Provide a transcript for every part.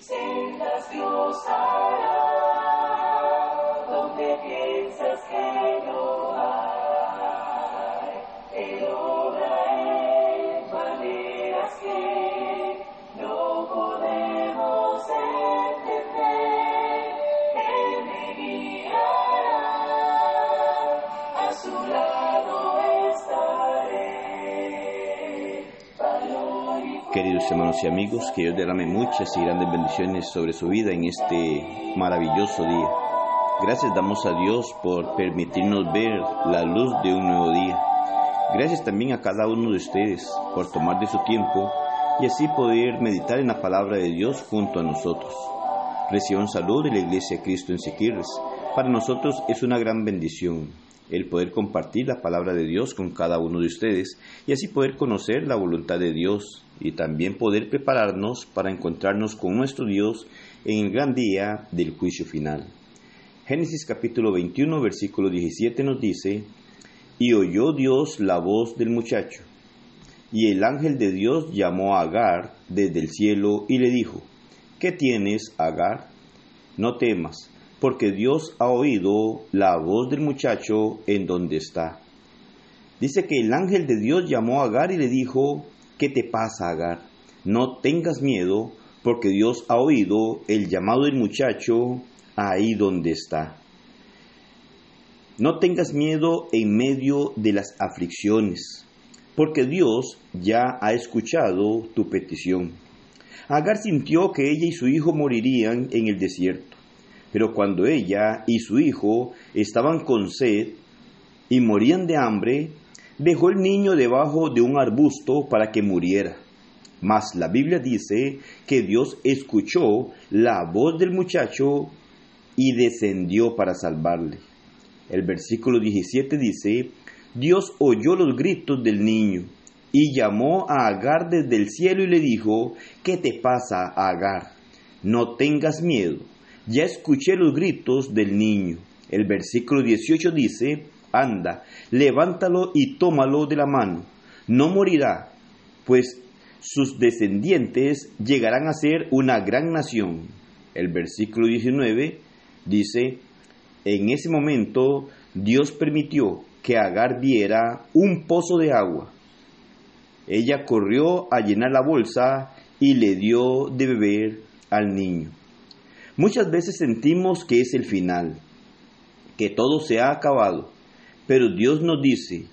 sendas Dios hará, Queridos hermanos y amigos, que Dios derrame muchas y grandes bendiciones sobre su vida en este maravilloso día. Gracias damos a Dios por permitirnos ver la luz de un nuevo día. Gracias también a cada uno de ustedes por tomar de su tiempo y así poder meditar en la palabra de Dios junto a nosotros. Reciban salud de la Iglesia de Cristo en Siquirres. Para nosotros es una gran bendición el poder compartir la palabra de Dios con cada uno de ustedes y así poder conocer la voluntad de Dios y también poder prepararnos para encontrarnos con nuestro Dios en el gran día del juicio final. Génesis capítulo 21 versículo 17 nos dice, y oyó Dios la voz del muchacho, y el ángel de Dios llamó a Agar desde el cielo y le dijo, ¿qué tienes, Agar? No temas, porque Dios ha oído la voz del muchacho en donde está. Dice que el ángel de Dios llamó a Agar y le dijo, ¿qué te pasa, Agar? No tengas miedo, porque Dios ha oído el llamado del muchacho ahí donde está. No tengas miedo en medio de las aflicciones, porque Dios ya ha escuchado tu petición. Agar sintió que ella y su hijo morirían en el desierto, pero cuando ella y su hijo estaban con sed y morían de hambre, dejó el niño debajo de un arbusto para que muriera. Mas la Biblia dice que Dios escuchó la voz del muchacho y descendió para salvarle. El versículo 17 dice, Dios oyó los gritos del niño y llamó a Agar desde el cielo y le dijo, ¿qué te pasa, Agar? No tengas miedo, ya escuché los gritos del niño. El versículo 18 dice, anda, levántalo y tómalo de la mano, no morirá, pues sus descendientes llegarán a ser una gran nación. El versículo 19 dice, en ese momento Dios permitió que Agar viera un pozo de agua. Ella corrió a llenar la bolsa y le dio de beber al niño. Muchas veces sentimos que es el final, que todo se ha acabado, pero Dios nos dice,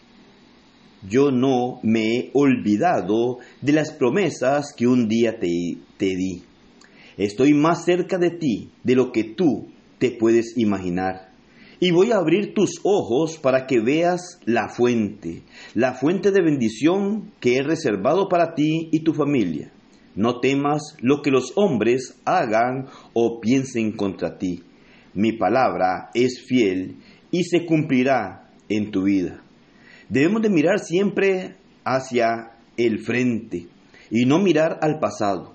yo no me he olvidado de las promesas que un día te, te di. Estoy más cerca de ti de lo que tú te puedes imaginar. Y voy a abrir tus ojos para que veas la fuente, la fuente de bendición que he reservado para ti y tu familia. No temas lo que los hombres hagan o piensen contra ti. Mi palabra es fiel y se cumplirá en tu vida. Debemos de mirar siempre hacia el frente y no mirar al pasado,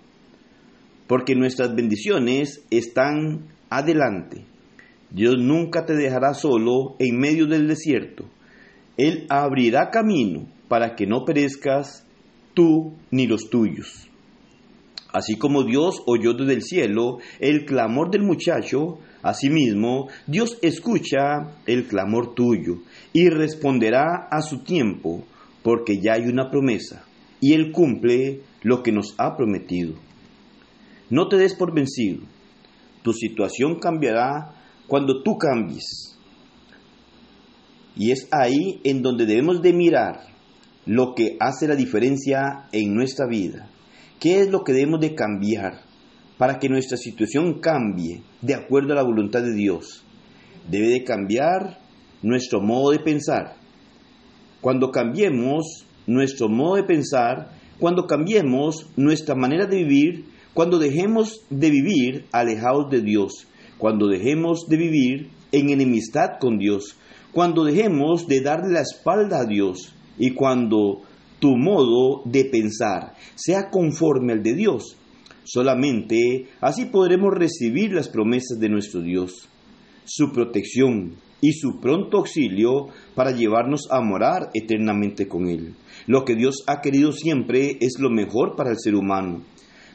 porque nuestras bendiciones están adelante. Dios nunca te dejará solo en medio del desierto. Él abrirá camino para que no perezcas tú ni los tuyos. Así como Dios oyó desde el cielo el clamor del muchacho, asimismo Dios escucha el clamor tuyo y responderá a su tiempo, porque ya hay una promesa, y Él cumple lo que nos ha prometido. No te des por vencido, tu situación cambiará cuando tú cambies. Y es ahí en donde debemos de mirar lo que hace la diferencia en nuestra vida. ¿Qué es lo que debemos de cambiar para que nuestra situación cambie de acuerdo a la voluntad de Dios? Debe de cambiar nuestro modo de pensar. Cuando cambiemos nuestro modo de pensar, cuando cambiemos nuestra manera de vivir, cuando dejemos de vivir alejados de Dios, cuando dejemos de vivir en enemistad con Dios, cuando dejemos de darle la espalda a Dios y cuando tu modo de pensar sea conforme al de Dios. Solamente así podremos recibir las promesas de nuestro Dios, su protección y su pronto auxilio para llevarnos a morar eternamente con Él. Lo que Dios ha querido siempre es lo mejor para el ser humano,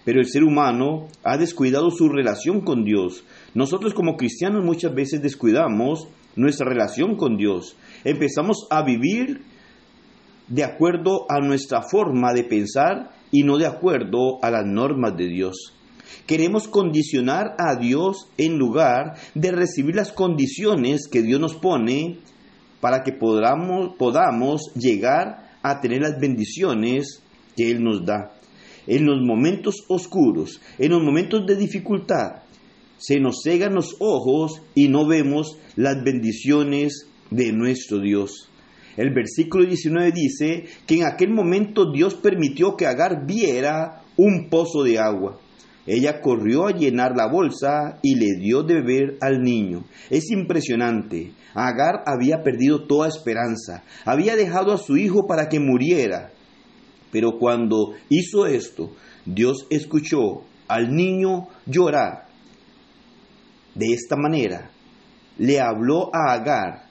Pero el ser humano ha descuidado su relación con Dios. Nosotros como cristianos muchas veces descuidamos nuestra relación con Dios. Empezamos a vivir de acuerdo a nuestra forma de pensar y no de acuerdo a las normas de Dios. Queremos condicionar a Dios en lugar de recibir las condiciones que Dios nos pone para que podamos, llegar a tener las bendiciones que Él nos da. En los momentos oscuros, en los momentos de dificultad, se nos cegan los ojos y no vemos las bendiciones de nuestro Dios. El versículo 19 dice que en aquel momento Dios permitió que Agar viera un pozo de agua. Ella corrió a llenar la bolsa y le dio de beber al niño. Es impresionante. Agar había perdido toda esperanza. Había dejado a su hijo para que muriera. Pero cuando hizo esto, Dios escuchó al niño llorar. De esta manera, le habló a Agar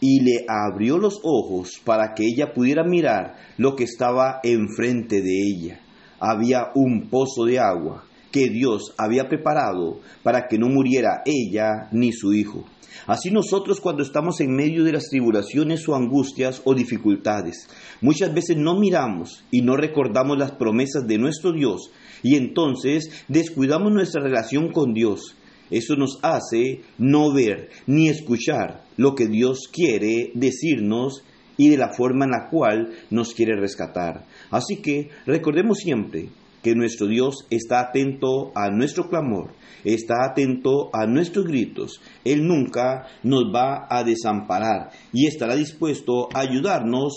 y le abrió los ojos para que ella pudiera mirar lo que estaba enfrente de ella. Había un pozo de agua que Dios había preparado para que no muriera ella ni su hijo. Así nosotros cuando estamos en medio de las tribulaciones o angustias o dificultades, muchas veces no miramos y no recordamos las promesas de nuestro Dios y entonces descuidamos nuestra relación con Dios. Eso nos hace no ver ni escuchar lo que Dios quiere decirnos y de la forma en la cual nos quiere rescatar. Así que recordemos siempre que nuestro Dios está atento a nuestro clamor, está atento a nuestros gritos. Él nunca nos va a desamparar y estará dispuesto a ayudarnos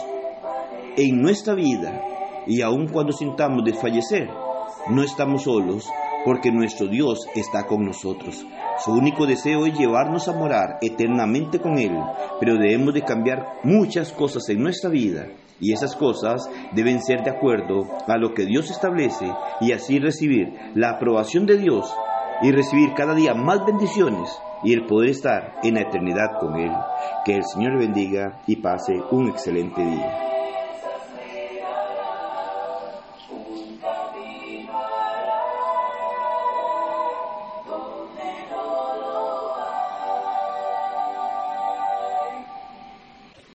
en nuestra vida. Y aun cuando sintamos desfallecer, no estamos solos porque nuestro Dios está con nosotros. Su único deseo es llevarnos a morar eternamente con Él, pero debemos de cambiar muchas cosas en nuestra vida y esas cosas deben ser de acuerdo a lo que Dios establece y así recibir la aprobación de Dios y recibir cada día más bendiciones y el poder estar en la eternidad con Él. Que el Señor bendiga y pase un excelente día.